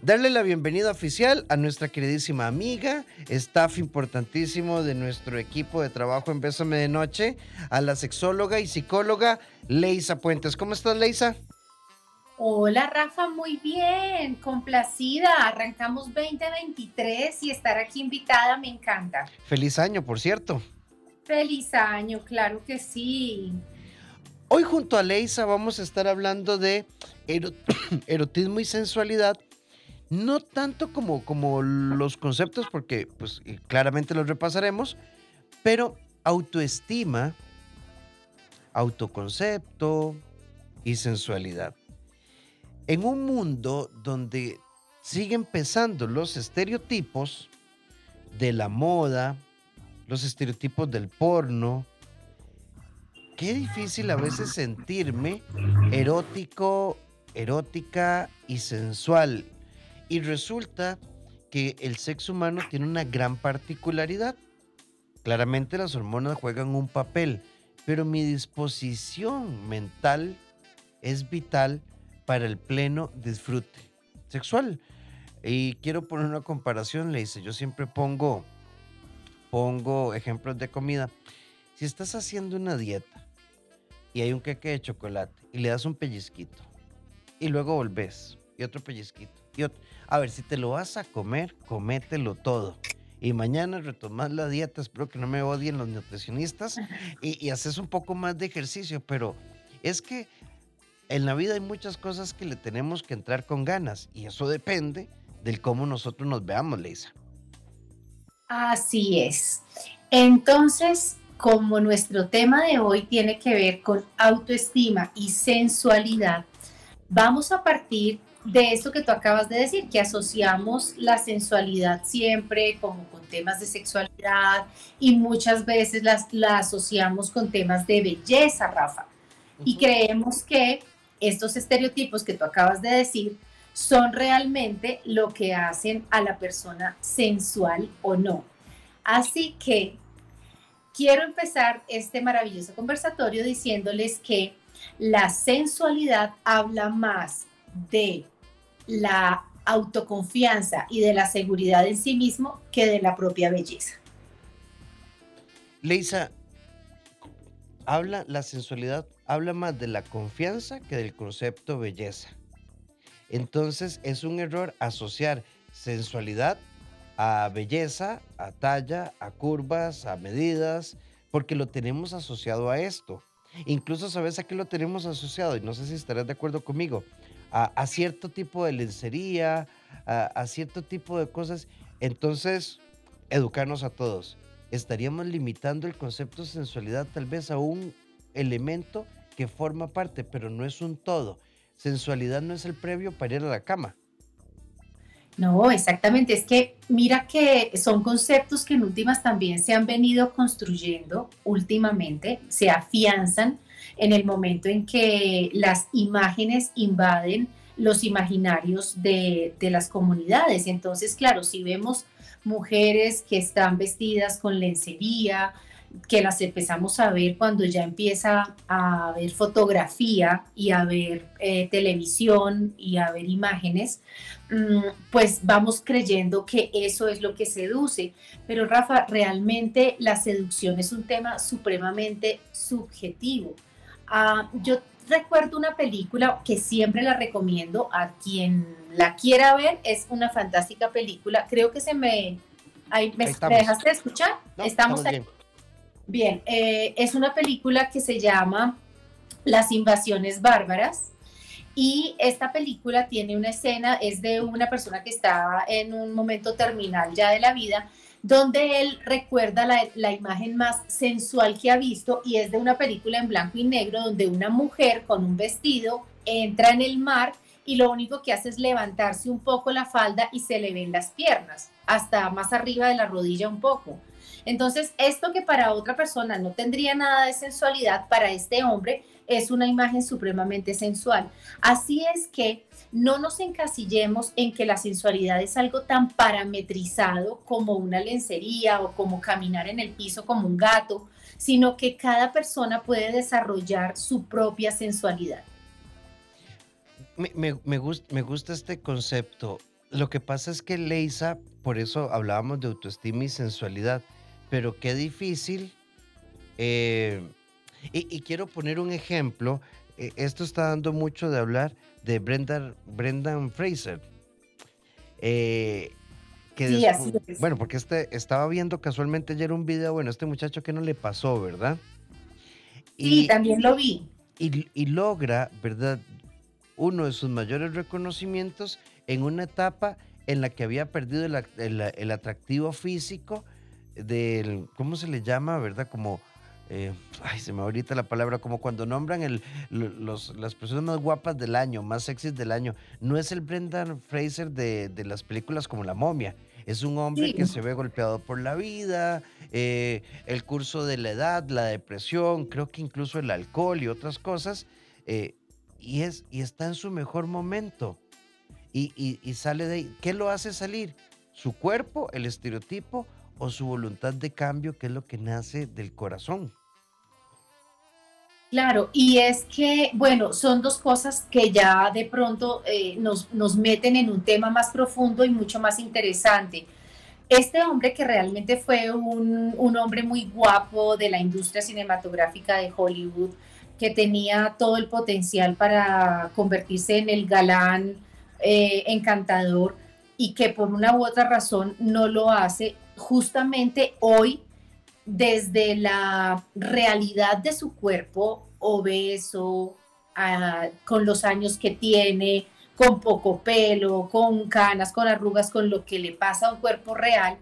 darle la bienvenida oficial a nuestra queridísima amiga, staff importantísimo de nuestro equipo de trabajo en Bésame de Noche, a la sexóloga y psicóloga Leisa Puentes. ¿Cómo estás, Leisa? Hola Rafa, muy bien, complacida. Arrancamos 2023 y estar aquí invitada me encanta. Feliz año, por cierto. Feliz año, claro que sí. Hoy junto a Leisa vamos a estar hablando de erotismo y sensualidad, no tanto como, como los conceptos, porque pues claramente los repasaremos, pero autoestima, autoconcepto y sensualidad. En un mundo donde siguen pesando los estereotipos de la moda, los estereotipos del porno, qué difícil a veces sentirme erótico, erótica y sensual. Y resulta que el sexo humano tiene una gran particularidad. Claramente las hormonas juegan un papel, pero mi disposición mental es vital para el pleno disfrute sexual. Y quiero poner una comparación, le dice, yo siempre pongo, pongo ejemplos de comida. Si estás haciendo una dieta y hay un queque de chocolate y le das un pellizquito y luego volvés y otro pellizquito a ver, si te lo vas a comer, comételo todo. Y mañana retomas la dieta, espero que no me odien los nutricionistas y, y haces un poco más de ejercicio, pero es que en la vida hay muchas cosas que le tenemos que entrar con ganas y eso depende del cómo nosotros nos veamos, Leisa. Así es. Entonces, como nuestro tema de hoy tiene que ver con autoestima y sensualidad, vamos a partir de esto que tú acabas de decir, que asociamos la sensualidad siempre como con temas de sexualidad y muchas veces las, la asociamos con temas de belleza, Rafa. Y creemos que estos estereotipos que tú acabas de decir son realmente lo que hacen a la persona sensual o no. Así que quiero empezar este maravilloso conversatorio diciéndoles que la sensualidad habla más de la autoconfianza y de la seguridad en sí mismo que de la propia belleza. Leisa, habla la sensualidad habla más de la confianza que del concepto belleza. Entonces es un error asociar sensualidad a belleza, a talla, a curvas, a medidas, porque lo tenemos asociado a esto. Incluso sabes a qué lo tenemos asociado, y no sé si estarás de acuerdo conmigo, a, cierto tipo de lencería, a, a cierto tipo de cosas. Entonces, educarnos a todos. Estaríamos limitando el concepto de sensualidad tal vez a un elemento que forma parte, pero no es un todo. Sensualidad no es el previo para ir a la cama. No, exactamente. Es que mira que son conceptos que en últimas también se han venido construyendo últimamente, se afianzan en el momento en que las imágenes invaden los imaginarios de, las comunidades. Entonces, claro, si vemos mujeres que están vestidas con lencería, que las empezamos a ver cuando ya empieza a ver fotografía y a ver eh, televisión y a ver imágenes, mm, pues vamos creyendo que eso es lo que seduce. Pero Rafa, realmente la seducción es un tema supremamente subjetivo. Ah, yo recuerdo una película que siempre la recomiendo a quien la quiera ver, es una fantástica película, creo que se me... ¿me, dejaste de escuchar? estamos, ahí. Bien, eh, es una película que se llama Las invasiones bárbaras y esta película tiene una escena, es de una persona que está en un momento terminal ya de la vida, donde él recuerda la, imagen más sensual que ha visto y es de una película en blanco y negro donde una mujer con un vestido entra en el mar y lo único que hace es levantarse un poco la falda y se le ven las piernas, hasta más arriba de la rodilla un poco. Entonces, esto que para otra persona no tendría nada de sensualidad, para este hombre es una imagen supremamente sensual. Así es que no nos encasillemos en que la sensualidad es algo tan parametrizado como una lencería o como caminar en el piso como un gato, sino que cada persona puede desarrollar su propia sensualidad. Me, gusta, este concepto. Lo que pasa es que Leisa, por eso hablábamos de autoestima y sensualidad, pero qué difícil. eh, y, y quiero poner un ejemplo. eh, esto está dando mucho de hablar de Brenda, Brendan Fraser. eh, que Sí, así es. bueno, porque este estaba viendo casualmente ayer un video, bueno, este muchacho que no le pasó, ¿verdad? Sí, también lo vi. y, y logra, ¿verdad? Uno de sus mayores reconocimientos en una etapa en la que había perdido el- el atractivo físico del, ¿cómo se le llama, verdad? Como, eh, ay, se me ahorita la palabra, como cuando nombran el, lo- los, las personas más guapas del año, más sexys del año. No es el Brendan Fraser de, de las películas como La momia. Es un hombre Sí. que se ve golpeado por la vida, eh, el curso de la edad, la depresión, creo que incluso el alcohol y otras cosas, eh, y, es, y está en su mejor momento. Y, y- y sale de ahí. ¿Qué lo hace salir? ¿Su cuerpo, el estereotipo o su voluntad de cambio, que es lo que nace del corazón? Claro, y es que, bueno, son dos cosas que ya de pronto eh, nos, nos meten en un tema más profundo y mucho más interesante. Este hombre que realmente fue un, un hombre muy guapo de la industria cinematográfica de Hollywood, que tenía todo el potencial para convertirse en el galán eh, encantador y que por una u otra razón no lo hace, justamente hoy desde la realidad de su cuerpo obeso, ah, con los años que tiene, con poco pelo, con canas, con arrugas, con lo que le pasa a un cuerpo real,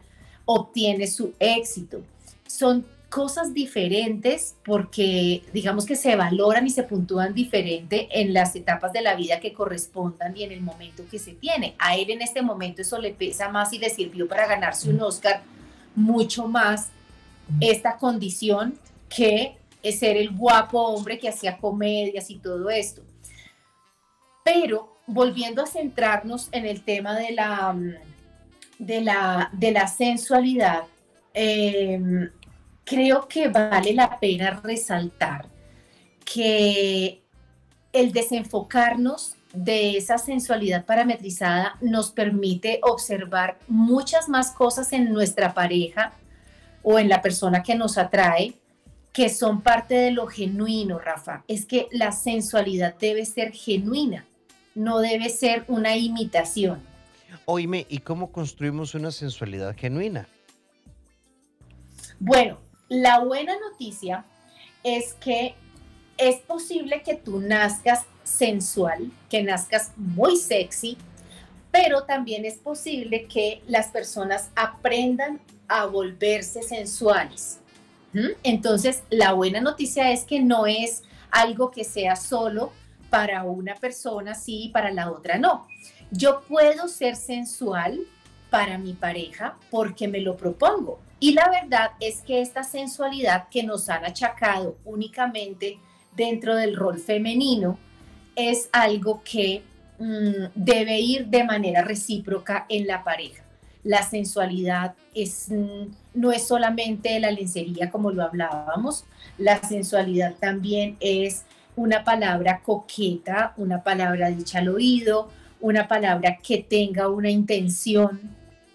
obtiene su éxito. Son cosas diferentes porque digamos que se valoran y se puntúan diferente en las etapas de la vida que correspondan y en el momento que se tiene. A él en este momento eso le pesa más y le sirvió para ganarse un Oscar mucho más esta condición que es ser el guapo hombre que hacía comedias y todo esto. Pero volviendo a centrarnos en el tema de la, mm, de la, de la sensualidad, eh, creo que vale la pena resaltar que el desenfocarnos de esa sensualidad parametrizada nos permite observar muchas más cosas en nuestra pareja o en la persona que nos atrae que son parte de lo genuino, Rafa. Es que la sensualidad debe ser genuina, no debe ser una imitación. Oíme, ¿y cómo construimos una sensualidad genuina? Bueno, la buena noticia es que es posible que tú nazcas sensual, que nazcas muy sexy, pero también es posible que las personas aprendan a volverse sensuales. ¿Mm? Entonces, la buena noticia es que no es algo que sea solo para una persona, sí, y para la otra no. Yo puedo ser sensual para mi pareja porque me lo propongo. Y la verdad es que esta sensualidad que nos han achacado únicamente dentro del rol femenino es algo que mm, debe ir de manera recíproca en la pareja. La sensualidad es, no es solamente la lencería como lo hablábamos, la sensualidad también es una palabra coqueta, una palabra dicha al oído, una palabra que tenga una intención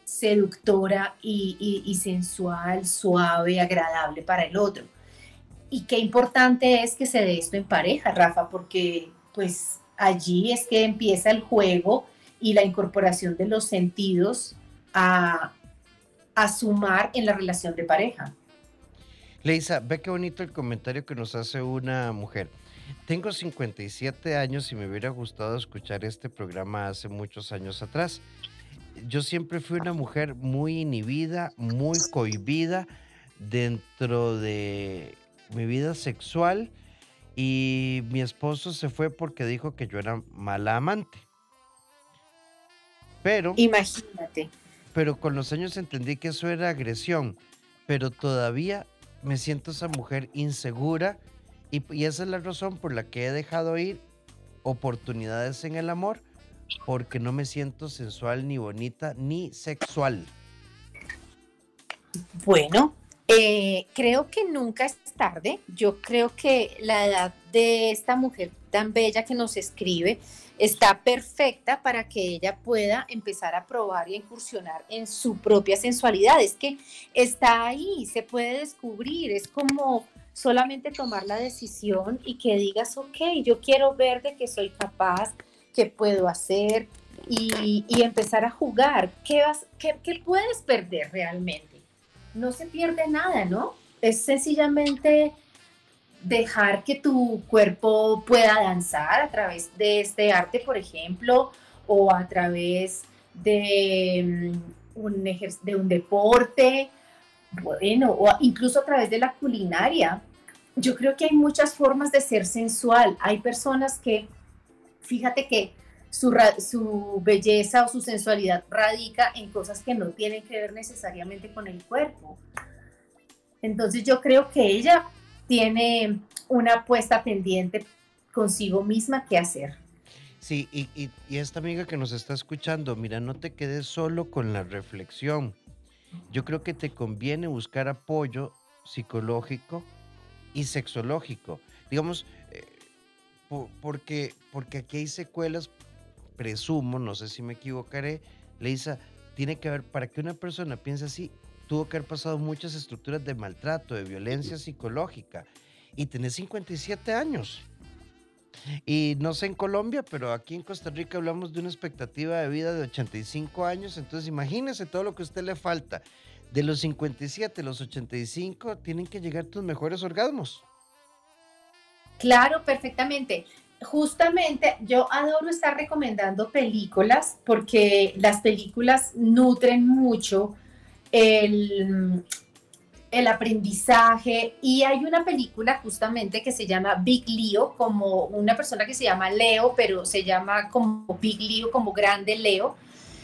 seductora y sensual, suave, agradable para el otro. Y qué importante es que se dé esto en pareja, Rafa, porque pues allí es que empieza el juego y la incorporación de los sentidos a, a sumar en la relación de pareja. Leisa, ve qué bonito el comentario que nos hace una mujer. Tengo 57 años y me hubiera gustado escuchar este programa hace muchos años atrás. Yo siempre fui una mujer muy inhibida, muy cohibida dentro de mi vida sexual y mi esposo se fue porque dijo que yo era mala amante. Pero, Imagínate. Pero con los años entendí que eso era agresión, pero todavía me siento esa mujer insegura y, esa es la razón por la que he dejado ir oportunidades en el amor, porque no me siento sensual, ni bonita, ni sexual. Bueno, eh, creo que nunca es tarde. Yo creo que la edad de esta mujer tan bella que nos escribe está perfecta para que ella pueda empezar a probar y a incursionar en su propia sensualidad. Es que está ahí, se puede descubrir, es como solamente tomar la decisión y que digas, ok, yo quiero ver de que soy capaz, que puedo hacer y, empezar a jugar. ¿Qué, vas, qué, ¿Qué puedes perder realmente? No se pierde nada, ¿no? Es sencillamente dejar que tu cuerpo pueda danzar a través de este arte, por ejemplo, o a través de mm, un, de un deporte, bueno, o incluso a través de la culinaria. Yo creo que hay muchas formas de ser sensual. Hay personas que, fíjate que su, su, belleza o su sensualidad radica en cosas que no tienen que ver necesariamente con el cuerpo. Entonces yo creo que ella tiene una apuesta pendiente consigo misma que hacer. Sí, y, esta amiga que nos está escuchando, mira, no te quedes solo con la reflexión. Yo creo que te conviene buscar apoyo psicológico y sexológico. Digamos, eh, porque, porque aquí hay secuelas, presumo, no sé si me equivocaré, Leisa, tiene que haber, para que una persona piense así, tuvo que haber pasado muchas estructuras de maltrato, de violencia psicológica, y tenés 57 años. Y no sé en Colombia, pero aquí en Costa Rica hablamos de una expectativa de vida de 85 años, entonces imagínese todo lo que a usted le falta. De los 57 a los 85 tienen que llegar tus mejores orgasmos. Claro, perfectamente. Justamente yo adoro estar recomendando películas porque las películas nutren mucho el, el aprendizaje y hay una película justamente que se llama Big Leo, como una persona que se llama Leo, pero se llama como Big Leo, como Grande Leo.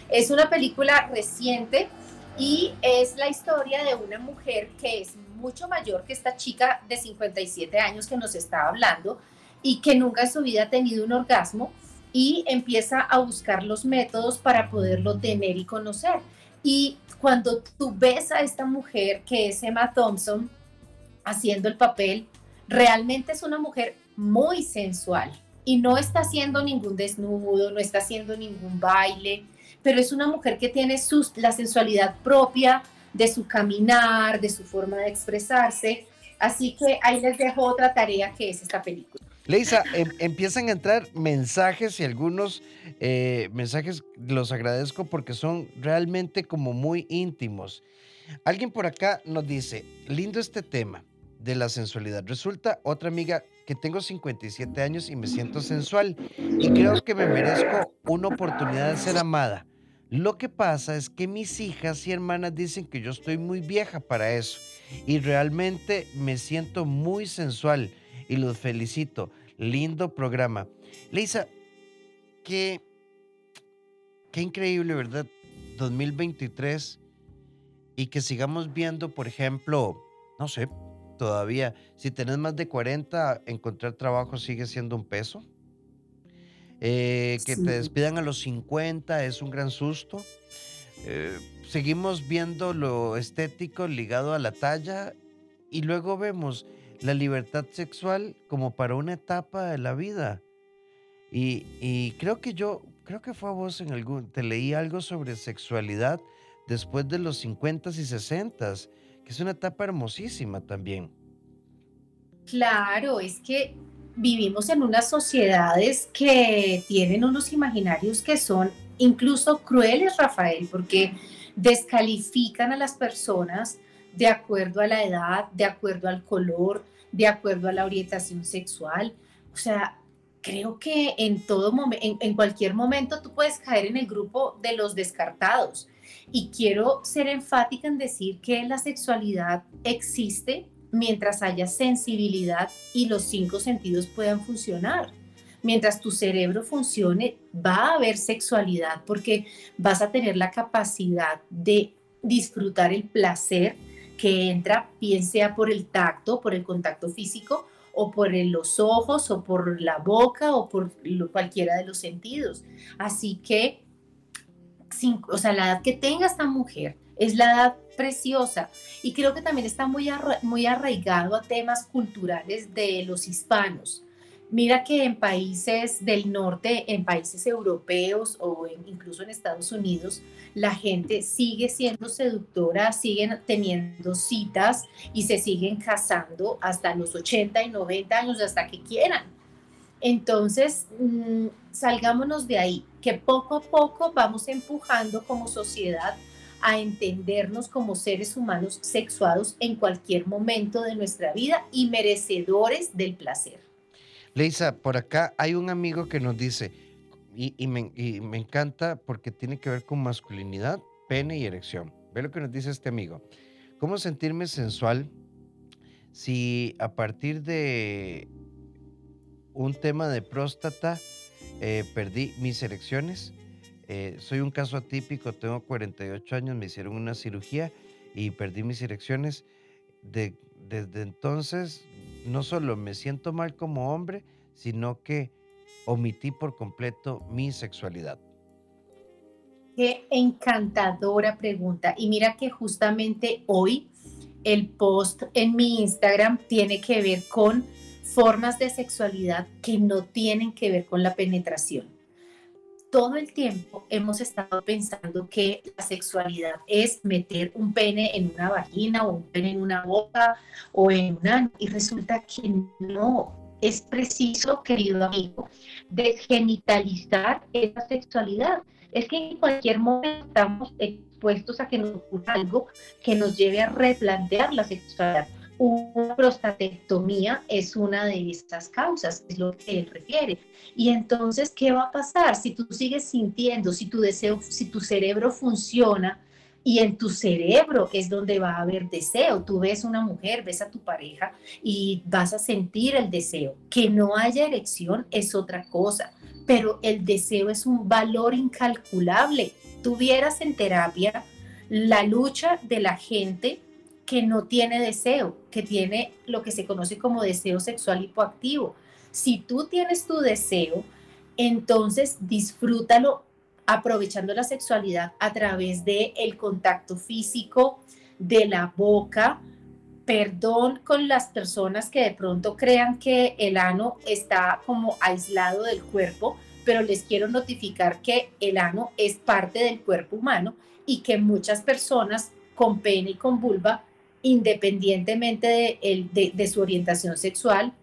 Es una película reciente y es la historia de una mujer que es mucho mayor que esta chica de 57 años que nos está hablando y que nunca en su vida ha tenido un orgasmo y empieza a buscar los métodos para poderlo tener y conocer. Y cuando tú ves a esta mujer que es Emma Thompson haciendo el papel, realmente es una mujer muy sensual y no está haciendo ningún desnudo, no está haciendo ningún baile, pero es una mujer que tiene la sensualidad propia de su caminar, de su forma de expresarse. Así que ahí les dejo otra tarea que es esta película. Leisa, em, empiezan a entrar mensajes y algunos eh, mensajes los agradezco porque son realmente como muy íntimos. Alguien por acá nos dice, lindo este tema de la sensualidad. Resulta otra amiga que tengo 57 años y me siento sensual y creo que me merezco una oportunidad de ser amada. Lo que pasa es que mis hijas y hermanas dicen que yo estoy muy vieja para eso y realmente me siento muy sensual y los felicito. Lindo programa. Lisa, qué, qué increíble, ¿verdad? 2023 y que sigamos viendo, por ejemplo, no sé, todavía, si tenés más de 40, encontrar trabajo sigue siendo un peso. Eh, que te despidan a los 50 es un gran susto. Eh, seguimos viendo lo estético ligado a la talla y luego vemos la libertad sexual como para una etapa de la vida. Y, creo que yo, creo que fue a vos en algún, te leí algo sobre sexualidad después de los 50 y 60, que es una etapa hermosísima también. Claro, es que vivimos en unas sociedades que tienen unos imaginarios que son incluso crueles, Rafael, porque descalifican a las personas de acuerdo a la edad, de acuerdo al color, de acuerdo a la orientación sexual. O sea, creo que en todo momento, en, cualquier momento tú puedes caer en el grupo de los descartados. Y quiero ser enfática en decir que la sexualidad existe mientras haya sensibilidad y los cinco sentidos puedan funcionar. Mientras tu cerebro funcione, va a haber sexualidad porque vas a tener la capacidad de disfrutar el placer que entra, bien sea por el tacto, por el contacto físico, o por los ojos, o por la boca, o por cualquiera de los sentidos. Así que, o sea, la edad que tenga esta mujer es la edad preciosa y creo que también está muy, muy arraigado a temas culturales de los hispanos. Mira que en países del norte, en países europeos o incluso en Estados Unidos, la gente sigue siendo seductora, siguen teniendo citas y se siguen casando hasta los 80 y 90 años, hasta que quieran. Entonces, mm, salgámonos de ahí, que poco a poco vamos empujando como sociedad a entendernos como seres humanos sexuados en cualquier momento de nuestra vida y merecedores del placer. Leisa, por acá hay un amigo que nos dice, y, me, encanta porque tiene que ver con masculinidad, pene y erección. Ve lo que nos dice este amigo. ¿Cómo sentirme sensual si a partir de un tema de próstata eh, perdí mis erecciones? Eh, soy un caso atípico, tengo 48 años, me hicieron una cirugía y perdí mis erecciones. desde entonces no solo me siento mal como hombre, sino que omití por completo mi sexualidad. Qué encantadora pregunta. Y mira que justamente hoy el post en mi Instagram tiene que ver con formas de sexualidad que no tienen que ver con la penetración. Todo el tiempo hemos estado pensando que la sexualidad es meter un pene en una vagina o un pene en una boca o en una... Y resulta que no, es preciso, querido amigo, desgenitalizar esa sexualidad. Es que en cualquier momento estamos expuestos a que nos ocurra algo que nos lleve a replantear la sexualidad. Una prostatectomía es una de esas causas, es lo que él refiere. Y entonces, ¿qué va a pasar? Si tú sigues sintiendo, si tu deseo, si tu cerebro funciona, y en tu cerebro es donde va a haber deseo. Tú ves una mujer, ves a tu pareja y vas a sentir el deseo. Que no haya erección es otra cosa, pero el deseo es un valor incalculable. Tuvieras en terapia la lucha de la gente que no tiene deseo, que tiene lo que se conoce como deseo sexual hipoactivo. Si tú tienes tu deseo, entonces disfrútalo aprovechando la sexualidad a través de el contacto físico, de la boca. Perdón con las personas que de pronto crean que el ano está como aislado del cuerpo, pero les quiero notificar que el ano es parte del cuerpo humano y que muchas personas con pene y con vulva, independientemente de, de su orientación sexual,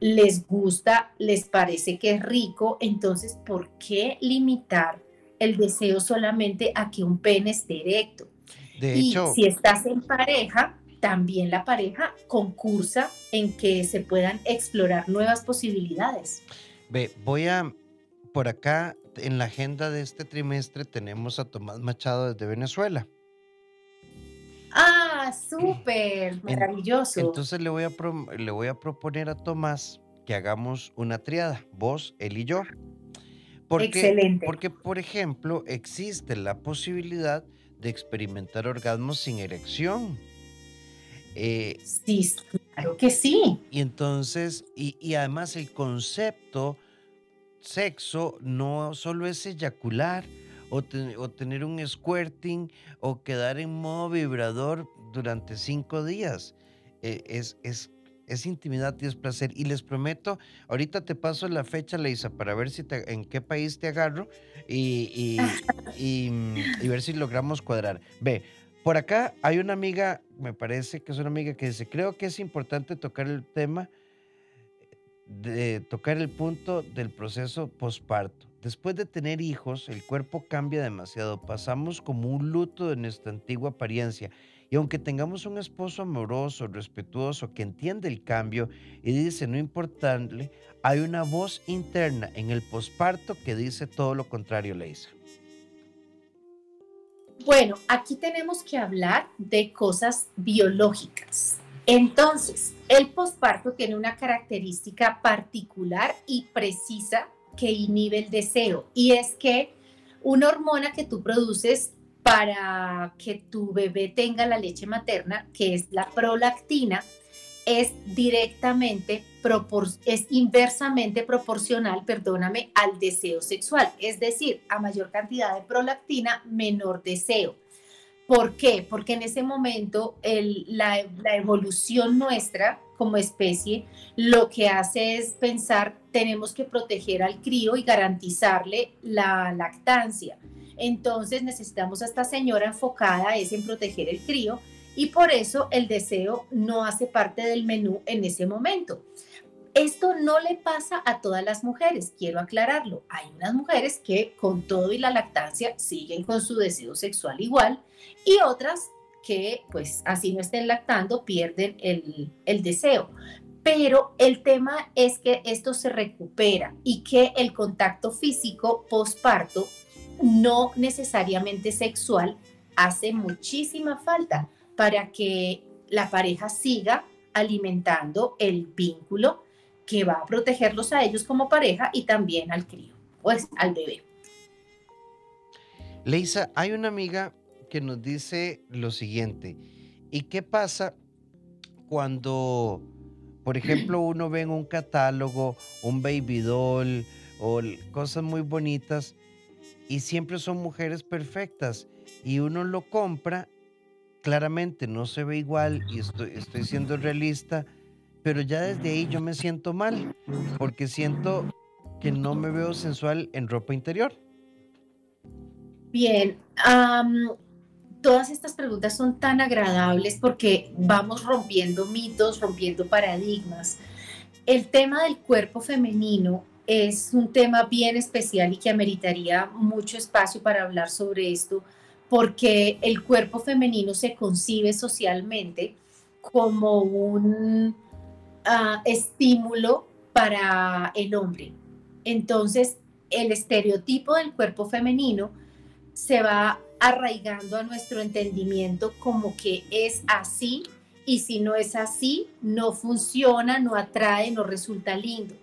les gusta, les parece que es rico, entonces, ¿por qué limitar el deseo solamente a que un pene esté erecto. De y si estás en pareja, también la pareja concursa en que se puedan explorar nuevas posibilidades. Ve, voy a, por acá, en la agenda de este trimestre tenemos a Tomás Machado desde Venezuela. Ah, súper, maravilloso. Entonces le voy, a le voy a proponer a Tomás que hagamos una triada, vos, él y yo. Porque, Excelente. Porque, por ejemplo, existe la posibilidad de experimentar orgasmos sin erección. Eh, sí, claro que sí. Y entonces, y, además el concepto sexo no solo es eyacular o, tener un squirting o quedar en modo vibrador durante cinco días. Eh, es, es es intimidad y es placer. Y les prometo, ahorita te paso la fecha, Leisa, para ver si en qué país te agarro y, y, ver si logramos cuadrar. Ve, por acá hay una amiga, me parece que es una amiga que dice, creo que es importante tocar el tema, de tocar el punto del proceso posparto. Después de tener hijos, el cuerpo cambia demasiado. Pasamos como un luto de nuestra antigua apariencia y aunque tengamos un esposo amoroso, respetuoso, que entiende el cambio y dice no importarle, hay una voz interna en el posparto que dice todo lo contrario, Leisa. Bueno, aquí tenemos que hablar de cosas biológicas. Entonces, el posparto tiene una característica particular y precisa que inhibe el deseo y es que una hormona que tú produces para que tu bebé tenga la leche materna, que es la prolactina, es directamente, es inversamente proporcional, perdóname, al deseo sexual. Es decir, a mayor cantidad de prolactina, menor deseo. ¿Por qué? Porque en ese momento la, la evolución nuestra como especie, lo que hace es pensar, tenemos que proteger al crío y garantizarle la lactancia. Entonces necesitamos a esta señora enfocada es en proteger el crío y por eso el deseo no hace parte del menú en ese momento. Esto no le pasa a todas las mujeres, quiero aclararlo. Hay unas mujeres que con todo y la lactancia siguen con su deseo sexual igual y otras que pues así no estén lactando pierden el, el deseo. Pero el tema es que esto se recupera y que el contacto físico postparto, no necesariamente sexual, hace muchísima falta para que la pareja siga alimentando el vínculo que va a protegerlos a ellos como pareja y también al crío, pues al bebé. Leisa, hay una amiga que nos dice lo siguiente, ¿y qué pasa cuando, por ejemplo, uno ve en un catálogo un baby doll o cosas muy bonitas y siempre son mujeres perfectas y uno lo compra, claramente no se ve igual y estoy, estoy siendo realista, pero ya desde ahí yo me siento mal, porque siento que no me veo sensual en ropa interior. Bien, todas estas preguntas son tan agradables porque vamos rompiendo mitos, rompiendo paradigmas. El tema del cuerpo femenino es un tema bien especial y que ameritaría mucho espacio para hablar sobre esto, porque el cuerpo femenino se concibe socialmente como un Ah, estímulo para el hombre. Entonces, el estereotipo del cuerpo femenino se va arraigando a nuestro entendimiento como que es así y si no es así, no funciona, no atrae, no resulta lindo.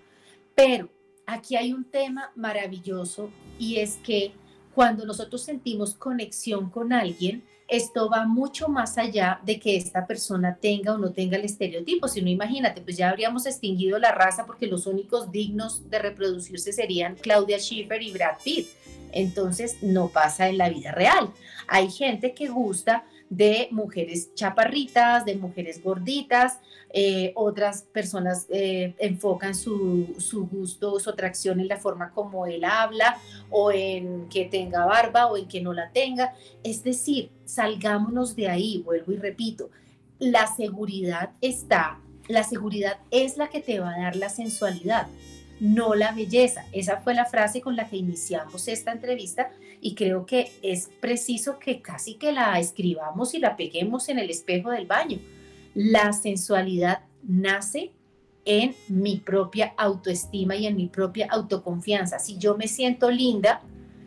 Pero aquí hay un tema maravilloso y es que cuando nosotros sentimos conexión con alguien, esto va mucho más allá de que esta persona tenga o no tenga el estereotipo, sino imagínate, pues ya habríamos extinguido la raza porque los únicos dignos de reproducirse serían Claudia Schiffer y Brad Pitt. Entonces no pasa en la vida real. Hay gente que gusta de mujeres chaparritas, de mujeres gorditas, eh, otras personas eh, enfocan su, su, gusto, su atracción en la forma como él habla o en que tenga barba o en que no la tenga. Es decir, salgámonos de ahí, vuelvo y repito, la seguridad está, la seguridad es la que te va a dar la sensualidad no la belleza. Esa fue la frase con la que iniciamos esta entrevista y creo que es preciso que casi que la escribamos y la peguemos en el espejo del baño. La sensualidad nace en mi propia autoestima y en mi propia autoconfianza. Si yo me siento linda,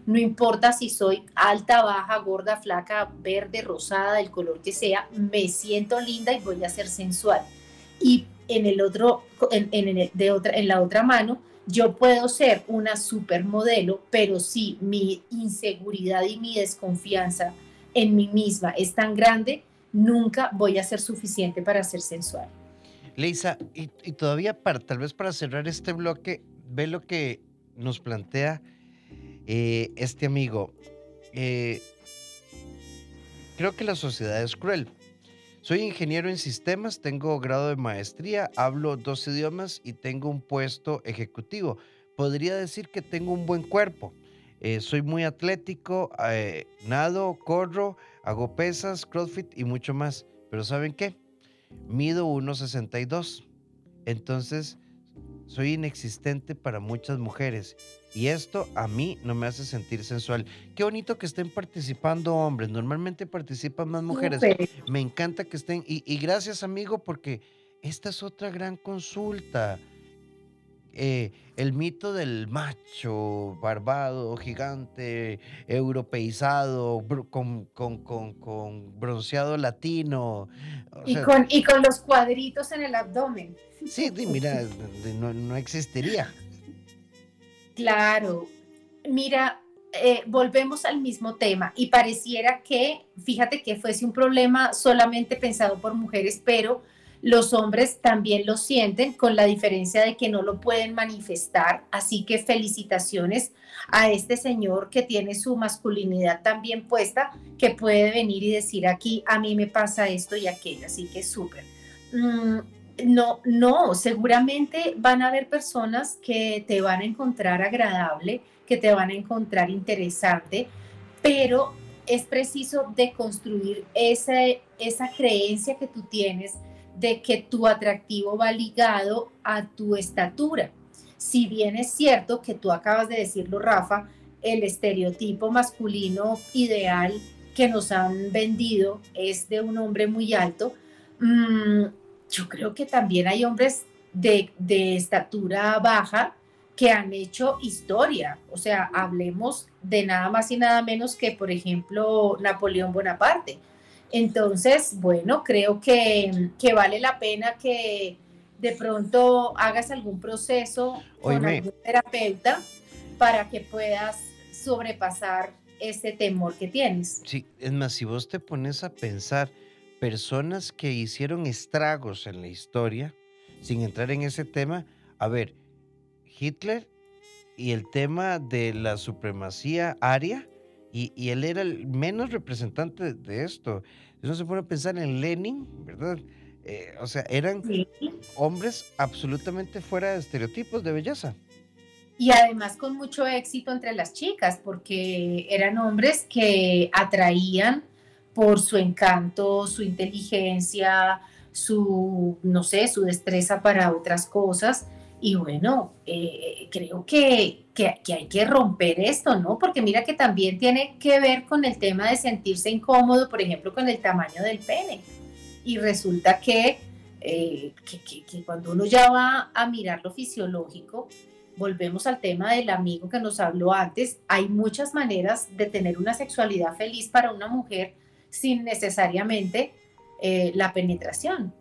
no importa si soy alta, baja, gorda, flaca, verde, rosada, del color que sea, me siento linda y voy a ser sensual. Y en el otro, en, de otra, en la otra mano, yo puedo ser una supermodelo, pero si mi inseguridad y mi desconfianza en mí misma es tan grande, nunca voy a ser suficiente para ser sensual. Leisa, y, todavía para, tal vez para cerrar este bloque, ve lo que nos plantea eh, este amigo. Eh, creo que la sociedad es cruel. Soy ingeniero en sistemas, tengo grado de maestría, hablo dos idiomas y tengo un puesto ejecutivo. Podría decir que tengo un buen cuerpo. Eh, soy muy atlético, eh, nado, corro, hago pesas, crossfit y mucho más. Pero ¿saben qué? Mido 1,62. Entonces, soy inexistente para muchas mujeres y esto a mí no me hace sentir sensual. Qué bonito que estén participando hombres. Normalmente participan más mujeres. Me encanta que estén. Y, gracias, amigo, porque esta es otra gran consulta. Eh, el mito del macho barbado, gigante, europeizado, con, con, bronceado latino. Y, con, y con los cuadritos en el abdomen. Sí, mira, no, no existiría. Claro, mira, eh, volvemos al mismo tema y pareciera que, fíjate que fuese un problema solamente pensado por mujeres, pero los hombres también lo sienten con la diferencia de que no lo pueden manifestar. Así que felicitaciones a este señor que tiene su masculinidad también puesta, que puede venir y decir aquí, a mí me pasa esto y aquello. Así que súper. Mm, No, no, seguramente van a haber personas que te van a encontrar agradable, que te van a encontrar interesante, pero es preciso deconstruir esa, creencia que tú tienes de que tu atractivo va ligado a tu estatura. Si bien es cierto que tú acabas de decirlo, Rafa, el estereotipo masculino ideal que nos han vendido es de un hombre muy alto, mm, yo creo que también hay hombres de, de estatura baja que han hecho historia. O sea, hablemos de nada más y nada menos que, por ejemplo, Napoleón Bonaparte. Entonces, bueno, creo que, que vale la pena que de pronto hagas algún proceso con algún terapeuta para que puedas sobrepasar ese temor que tienes. Sí, es más, si vos te pones a pensar, personas que hicieron estragos en la historia, sin entrar en ese tema, a ver, Hitler y el tema de la supremacía aria, y, él era el menos representante de esto. Uno se pone a pensar en Lenin, ¿verdad? Eh, o sea, eran hombres absolutamente fuera de estereotipos de belleza. Y además con mucho éxito entre las chicas, porque eran hombres que atraían por su encanto, su inteligencia, su, no sé, su destreza para otras cosas. Y bueno, eh, creo que, que, hay que romper esto, ¿no? Porque mira que también tiene que ver con el tema de sentirse incómodo, por ejemplo, con el tamaño del pene. Y resulta que, eh, que, que, cuando uno ya va a mirar lo fisiológico, volvemos al tema del amigo que nos habló antes, hay muchas maneras de tener una sexualidad feliz para una mujer sin necesariamente eh, la penetración.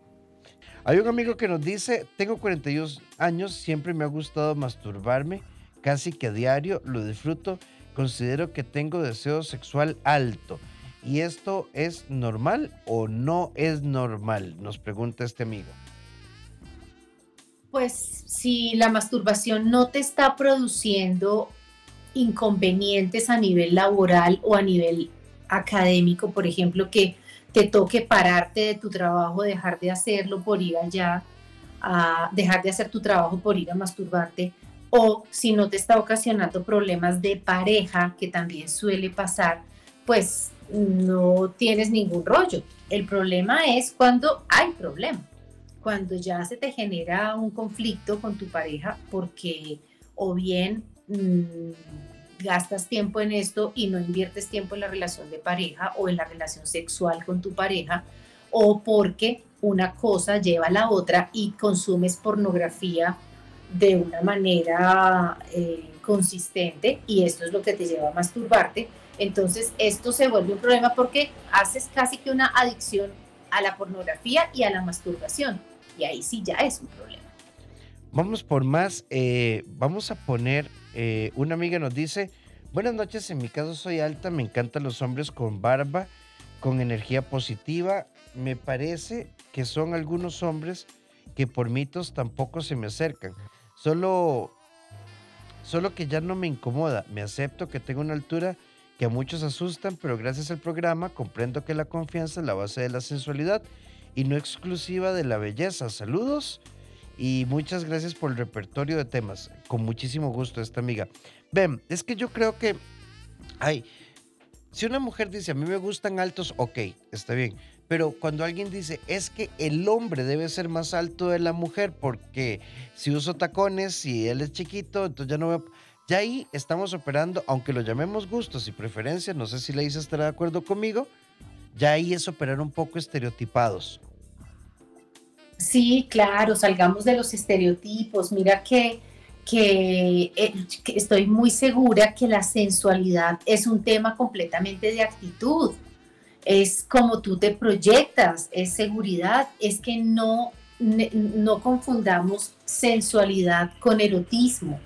Hay un amigo que nos dice, tengo 41 años, siempre me ha gustado masturbarme, casi que a diario, lo disfruto, considero que tengo deseo sexual alto. ¿Y esto es normal o no es normal? Nos pregunta este amigo. Pues si la masturbación no te está produciendo inconvenientes a nivel laboral o a nivel académico, por ejemplo, que te toque pararte de tu trabajo, dejar de hacerlo por ir allá, a dejar de hacer tu trabajo por ir a masturbarte, o si no te está ocasionando problemas de pareja, que también suele pasar, pues no tienes ningún rollo. El problema es cuando hay problema, cuando ya se te genera un conflicto con tu pareja porque o bien mm, gastas tiempo en esto y no inviertes tiempo en la relación de pareja o en la relación sexual con tu pareja, o porque una cosa lleva a la otra y consumes pornografía de una manera eh, consistente y esto es lo que te lleva a masturbarte. Entonces esto se vuelve un problema porque haces casi que una adicción a la pornografía y a la masturbación. Y ahí sí ya es un problema. Vamos por más. Eh, vamos a poner eh, una amiga nos dice, buenas noches, en mi caso soy alta, me encantan los hombres con barba, con energía positiva. Me parece que son algunos hombres que por mitos tampoco se me acercan. Solo, solo que ya no me incomoda. Me acepto que tengo una altura que a muchos asustan, pero gracias al programa comprendo que la confianza es la base de la sensualidad y no exclusiva de la belleza. Saludos y muchas gracias por el repertorio de temas. Con muchísimo gusto, esta amiga. Ven, es que yo creo que, ay, si una mujer dice, a mí me gustan altos, ok, está bien. Pero cuando alguien dice, es que el hombre debe ser más alto de la mujer porque si uso tacones y él es chiquito, entonces ya no veo... Ya ahí estamos operando, aunque lo llamemos gustos y preferencias, no sé si Leisa estará de acuerdo conmigo, ya ahí es operar un poco estereotipados. Sí, claro, salgamos de los estereotipos. Mira que, que, eh, estoy muy segura que la sensualidad es un tema completamente de actitud. Es como tú te proyectas, es seguridad, es que no, no confundamos sensualidad con erotismo.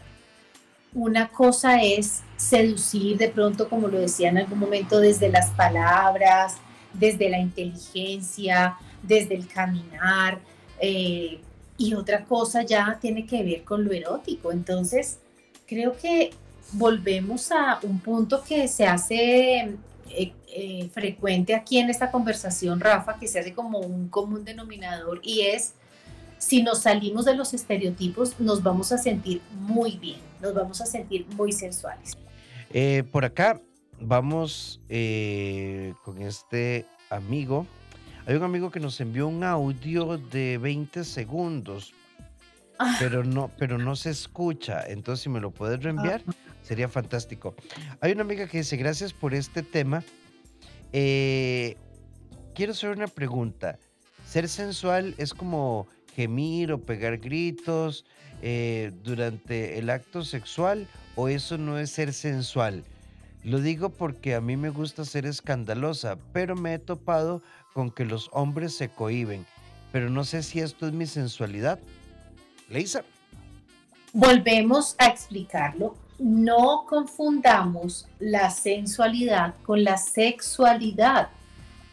Una cosa es seducir de pronto, como lo decía en algún momento, desde las palabras, desde la inteligencia, desde el caminar, eh, y otra cosa ya tiene que ver con lo erótico. Entonces, creo que volvemos a un punto que se hace eh, eh, frecuente aquí en esta conversación, Rafa, que se hace como un común denominador y es si nos salimos de los estereotipos, nos vamos a sentir muy bien, nos vamos a sentir muy sensuales. Por acá vamos con este amigo. Hay un amigo que nos envió un audio de 20 segundos, ah. pero no, pero no se escucha. Entonces, si me lo puedes reenviar, ah. sería fantástico. Hay una amiga que dice, gracias por este tema. Eh, quiero hacer una pregunta. ¿Ser sensual es como gemir o pegar gritos eh, durante el acto sexual o eso no es ser sensual? Lo digo porque a mí me gusta ser escandalosa, pero me he topado con que los hombres se cohiben. Pero no sé si esto es mi sensualidad. Leisa. Volvemos a explicarlo. No confundamos la sensualidad con la sexualidad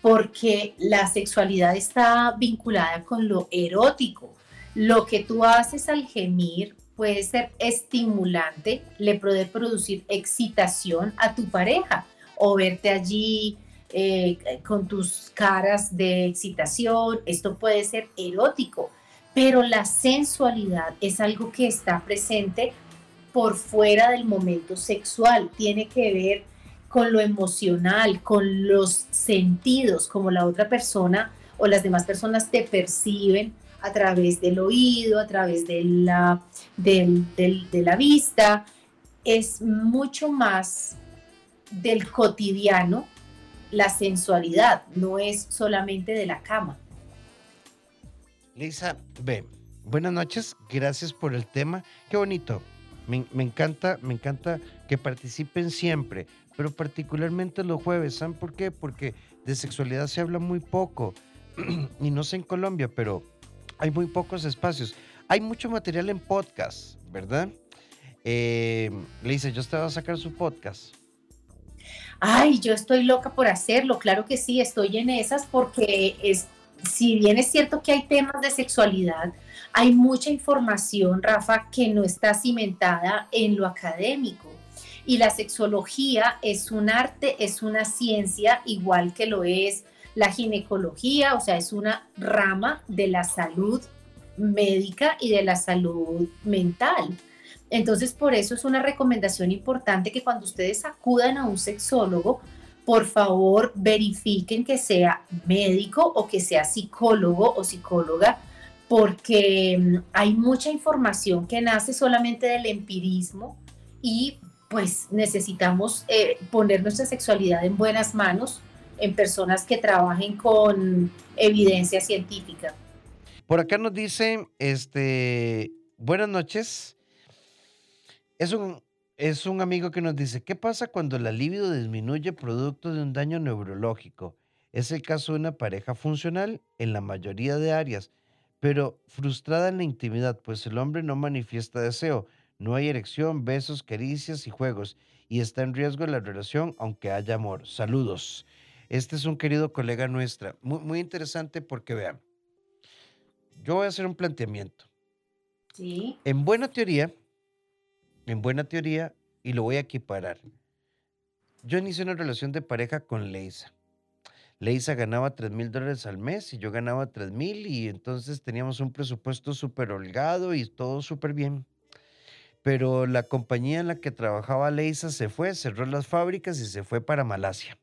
porque la sexualidad está vinculada con lo erótico. Lo que tú haces al gemir puede ser estimulante, le puede producir excitación a tu pareja o verte allí eh, con tus caras de excitación, esto puede ser erótico, pero la sensualidad es algo que está presente por fuera del momento sexual, tiene que ver con lo emocional, con los sentidos, como la otra persona o las demás personas te perciben a través del oído, a través de la, de la vista. Es mucho más del cotidiano la sensualidad, no es solamente de la cama. Lisa, ve, buenas noches, gracias por el tema, qué bonito. Me, me, encanta, me encanta que participen siempre pero particularmente los jueves. ¿Saben por qué? Porque de sexualidad se habla muy poco. y no sé en Colombia, pero hay muy pocos espacios. Hay mucho material en podcast, ¿verdad? Eh, le dice, ¿yo estaba a sacar su podcast? Ay, yo estoy loca por hacerlo. Claro que sí, estoy en esas porque es, si bien es cierto que hay temas de sexualidad, hay mucha información, Rafa, que no está cimentada en lo académico. Y la sexología es un arte, es una ciencia, igual que lo es la ginecología, o sea, es una rama de la salud médica y de la salud mental. Entonces, por eso es una recomendación importante que cuando ustedes acudan a un sexólogo, por favor verifiquen que sea médico o que sea psicólogo o psicóloga, porque mm, hay mucha información que nace solamente del empirismo y pues necesitamos eh, poner nuestra sexualidad en buenas manos, en personas que trabajen con evidencia científica. Por acá nos dice, este, buenas noches. Es un, es un amigo que nos dice, ¿qué pasa cuando la libido disminuye producto de un daño neurológico? Es el caso de una pareja funcional en la mayoría de áreas, pero frustrada en la intimidad, pues el hombre no manifiesta deseo no hay erección, besos, caricias y juegos. Y está en riesgo la relación aunque haya amor. Saludos. Este es un querido colega nuestra. Muy, muy interesante porque vean, yo voy a hacer un planteamiento. Sí. En buena teoría, en buena teoría, y lo voy a equiparar. Yo inicié una relación de pareja con Leisa. Leisa ganaba 3 mil dólares al mes y yo ganaba 3 mil y entonces teníamos un presupuesto súper holgado y todo súper bien pero la compañía en la que trabajaba Leisa se fue, cerró las fábricas y se fue para Malasia.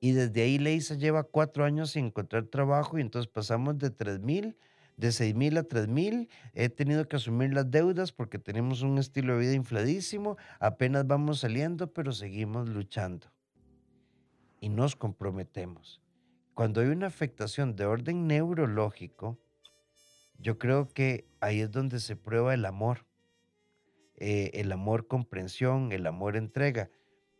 Y desde ahí Leisa lleva cuatro años sin encontrar trabajo y entonces pasamos de 3 mil, de 6 mil a 3 mil. He tenido que asumir las deudas porque tenemos un estilo de vida infladísimo. Apenas vamos saliendo, pero seguimos luchando. Y nos comprometemos. Cuando hay una afectación de orden neurológico, yo creo que ahí es donde se prueba el amor eh, el amor comprensión, el amor entrega.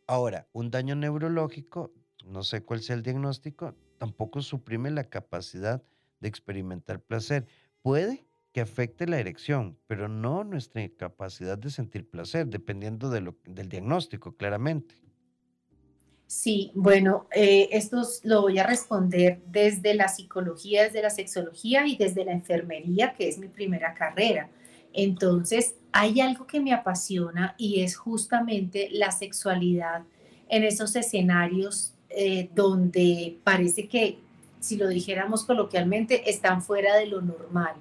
Ahora, un daño neurológico, no sé cuál sea el diagnóstico, tampoco suprime la capacidad de experimentar placer. Puede que afecte la erección, pero no nuestra capacidad de sentir placer, dependiendo de lo, del diagnóstico, claramente. Sí, bueno, eh, esto lo voy a responder desde la psicología, desde la sexología y desde la enfermería, que es mi primera carrera. Entonces, hay algo que me apasiona y es justamente la sexualidad en esos escenarios eh, donde parece que si lo dijéramos coloquialmente, están fuera de lo normal.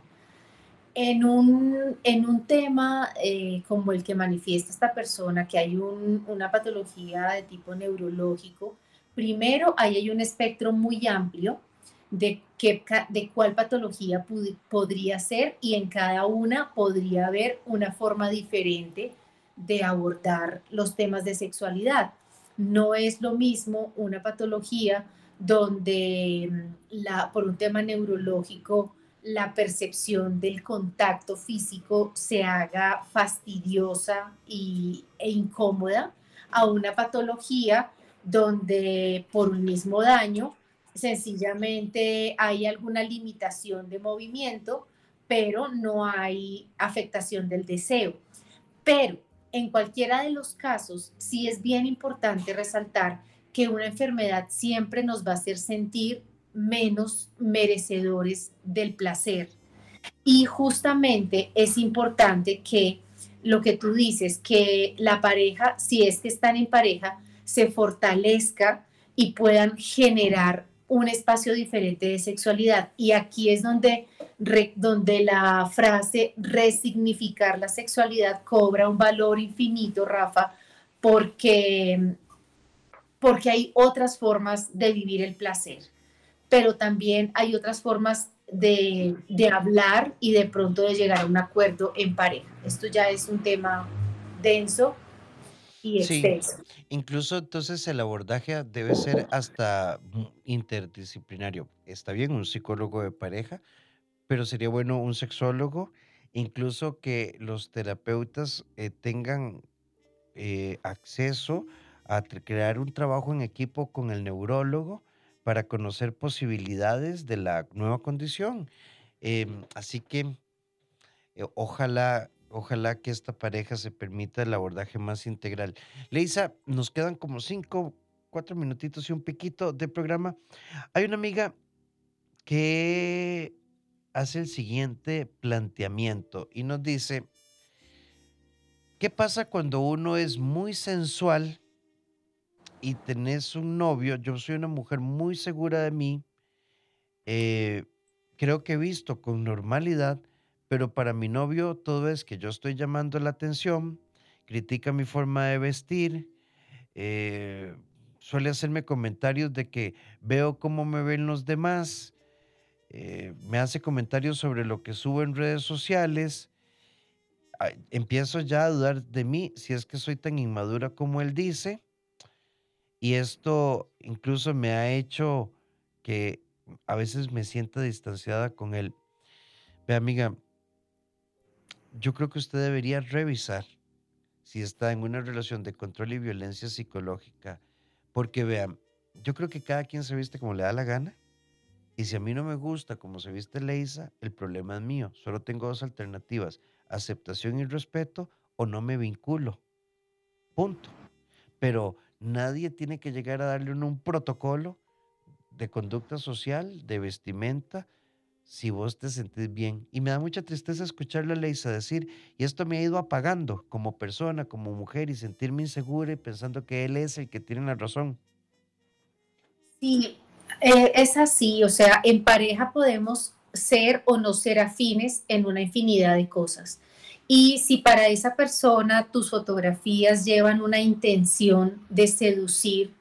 En un, en un tema eh, como el que manifiesta esta persona, que hay una patología de tipo neurológico, primero ahí hay un espectro muy amplio de, qué, de cuál patología podría ser y en cada una podría haber una forma diferente de abordar los temas de sexualidad. No es lo mismo una patología donde mm, la, por un tema neurológico la percepción del contacto físico se haga fastidiosa y, e incómoda a una patología donde por un mismo daño sencillamente hay alguna limitación de movimiento, pero no hay afectación del deseo. Pero en cualquiera de los casos, sí es bien importante resaltar que una enfermedad siempre nos va a hacer sentir menos merecedores del placer. Y justamente es importante que lo que tú dices, que la pareja, si es que están en pareja, se fortalezca y puedan generar un espacio diferente de sexualidad. Y aquí es donde, donde la frase resignificar la sexualidad cobra un valor infinito, Rafa, porque, porque hay otras formas de vivir el placer, pero también hay otras formas de, de hablar y de pronto de llegar a un acuerdo en pareja. Esto ya es un tema denso, y Sí, incluso entonces el abordaje debe ser hasta interdisciplinario. Está bien un psicólogo de pareja, pero sería bueno un sexólogo, incluso que los terapeutas eh, tengan eh, acceso a crear un trabajo en equipo con el neurólogo para conocer posibilidades de la nueva condición. Em, así que eh, ojalá Ojalá que esta pareja se permita el abordaje más integral. Leisa, nos quedan como cinco, cuatro minutitos y un piquito de programa. Hay una amiga que hace el siguiente planteamiento y nos dice, ¿qué pasa cuando uno es muy sensual y tenés un novio? Yo soy una mujer muy segura de mí. Eh, creo que he visto con normalidad pero para mi novio todo es que yo estoy llamando la atención, critica mi forma de vestir, eh, suele hacerme comentarios de que veo cómo me ven los demás, eh, me hace comentarios sobre lo que subo en redes sociales. Empiezo ya a dudar de mí si es que soy tan inmadura como él dice. Y esto incluso me ha hecho que a veces me sienta distanciada con él. Ve, amiga, yo creo que usted debería revisar si está en una relación de control y violencia psicológica, porque vean, yo creo que cada quien se viste como le da la gana, y si a mí no me gusta como se viste Leisa, el problema es mío. Solo tengo dos alternativas, aceptación y respeto o no me vinculo. Punto. Pero nadie tiene que llegar a darle un protocolo de conducta social, de vestimenta, si vos te sentís bien. Y me da mucha tristeza escucharle a Leisa decir, y esto me ha ido apagando como persona, como mujer, y sentirme insegura y pensando que él es el que tiene la razón. Sí, eh, es así, o sea, en pareja podemos ser o no ser afines en una infinidad de cosas. Y si para esa persona tus fotografías llevan una intención de seducir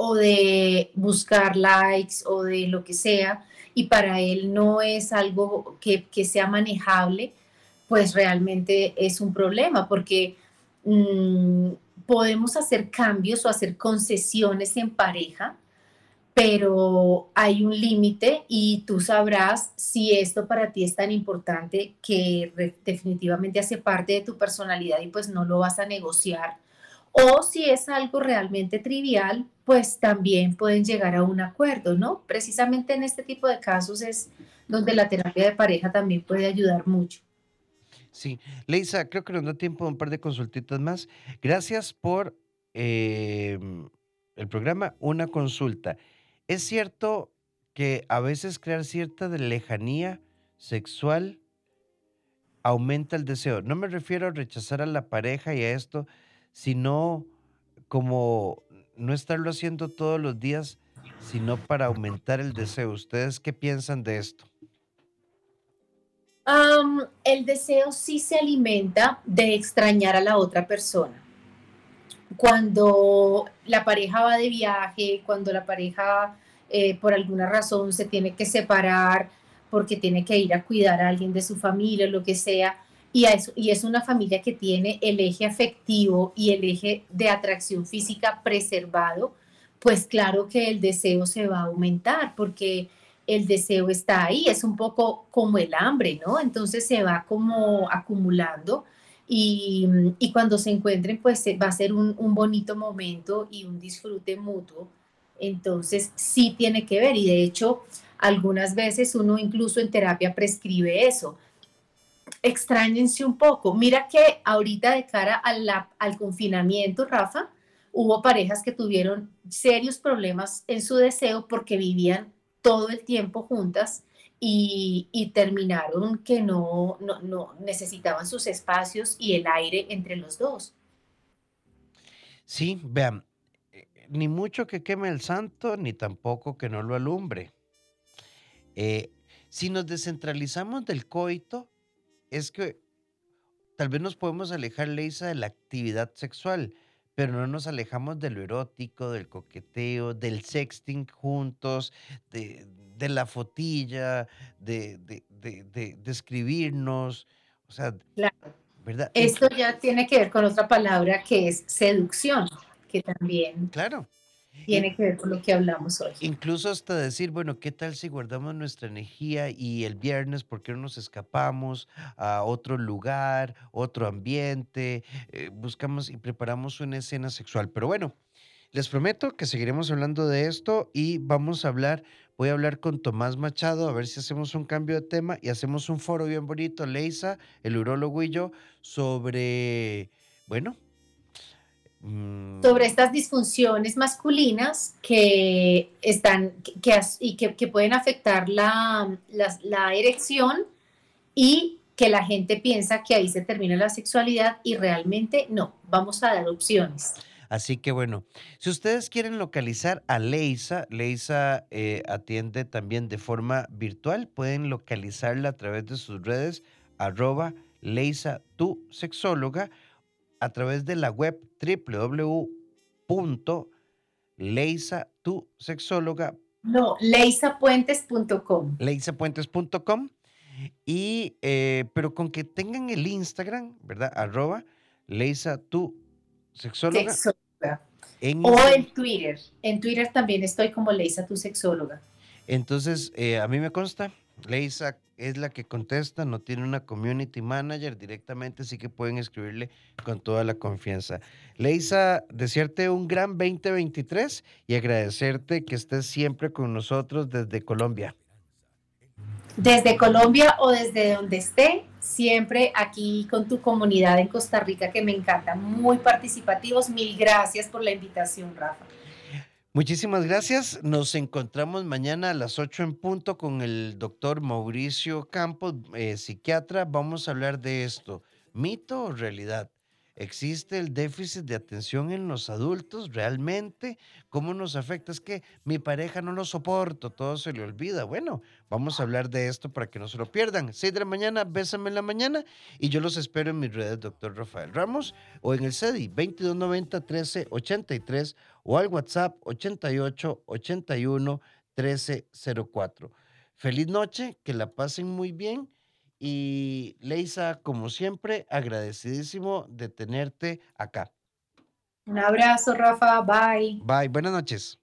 o de buscar likes o de lo que sea, y para él no es algo que, sea manejable, pues realmente es un problema porque mm, podemos hacer cambios o hacer concesiones en pareja, pero hay un límite y tú sabrás si esto para ti es tan importante que definitivamente hace parte de tu personalidad y pues no lo vas a negociar o si es algo realmente trivial, pues también pueden llegar a un acuerdo, ¿no? Precisamente en este tipo de casos es donde la terapia de pareja también puede ayudar mucho. Sí, Leisa, creo que nos da tiempo un par de consultitas más. Gracias por em, el programa. Una consulta. ¿Es cierto que a veces crear cierta lejanía sexual aumenta el deseo? No me refiero a rechazar a la pareja y a esto, sino como no estarlo haciendo todos los días, sino para aumentar el deseo. ¿Ustedes qué piensan de esto? el deseo sí se alimenta de extrañar a la otra persona. Cuando la pareja va de viaje, cuando la pareja eh, por alguna razón se tiene que separar porque tiene que ir a cuidar a alguien de su familia, lo que sea, y, es una familia que tiene el eje afectivo y el eje de atracción física preservado, pues claro que el deseo se va a aumentar porque el deseo está ahí, es un poco como el hambre, ¿no? Entonces se va como acumulando y, cuando se encuentren, pues va a ser un, un, bonito momento y un disfrute mutuo. Entonces sí tiene que ver y de hecho algunas veces uno incluso en terapia prescribe eso. Extrañense un poco. Mira que ahorita de cara al confinamiento, Rafa, hubo parejas que tuvieron serios problemas en su deseo porque vivían todo el tiempo juntas y, terminaron que no, no, necesitaban sus espacios y el aire entre los dos. Sí, vean, eh, ni mucho que queme el santo, ni tampoco que no lo alumbre. Eh, si nos descentralizamos del coito, es que tal vez nos podemos alejar, Leisa, de la actividad sexual, pero no nos alejamos de lo erótico, del coqueteo, del sexting juntos, de, la fotilla, de, de, escribirnos. O sea, ¿verdad? Esto ya tiene que ver con otra palabra que es seducción, que también. Claro. Tiene que ver con lo que hablamos hoy. Incluso hasta decir, bueno, ¿qué tal si guardamos nuestra energía y el viernes, ¿por qué no nos escapamos a otro lugar, otro ambiente? Eh, buscamos y preparamos una escena sexual. Pero bueno, les prometo que seguiremos hablando de esto y vamos a hablar, voy a hablar con Tomás Machado, a ver si hacemos un cambio de tema y hacemos un foro bien bonito, Leisa, el urólogo y yo, sobre, bueno. Sobre estas disfunciones masculinas que están que, y que, pueden afectar la, la, erección y que la gente piensa que ahí se termina la sexualidad y realmente no, vamos a dar opciones. Así que bueno, si ustedes quieren localizar a Leisa, Leisa eh, atiende también de forma virtual, pueden localizarla a través de sus redes, arroba Leisa, tu sexóloga, a través de la web www.leisa.tusexóloga. No, leisapuentes.com. Leisapuentes.com. Y, eh, pero con que tengan el Instagram, ¿verdad? Arroba Leisa tu sexóloga. o en Twitter. En Twitter también estoy como Leisa tu sexóloga. Entonces, eh, a mí me consta, Leisa es la que contesta, no tiene una community manager directamente, así que pueden escribirle con toda la confianza. Leisa, desearte un gran 2023 y agradecerte que estés siempre con nosotros desde Colombia. Desde Colombia o desde donde esté, siempre aquí con tu comunidad en Costa Rica que me encanta, muy participativos. Mil gracias por la invitación, Rafa. Muchísimas gracias. Nos encontramos mañana a las 8 en punto con el doctor Mauricio Campos, eh, psiquiatra. Vamos a hablar de esto, mito o realidad. ¿Existe el déficit de atención en los adultos realmente? ¿Cómo nos afecta? Es que mi pareja no lo soporto, todo se le olvida. Bueno, vamos a hablar de esto para que no se lo pierdan. 6 de la mañana, bésame en la mañana y yo los espero en mis redes, doctor Rafael Ramos, o en el CEDI 2290 1383 o al WhatsApp 88 81 1304. Feliz noche, que la pasen muy bien y Leisa, como siempre, agradecidísimo de tenerte acá. Un abrazo, Rafa. Bye. Bye. Buenas noches.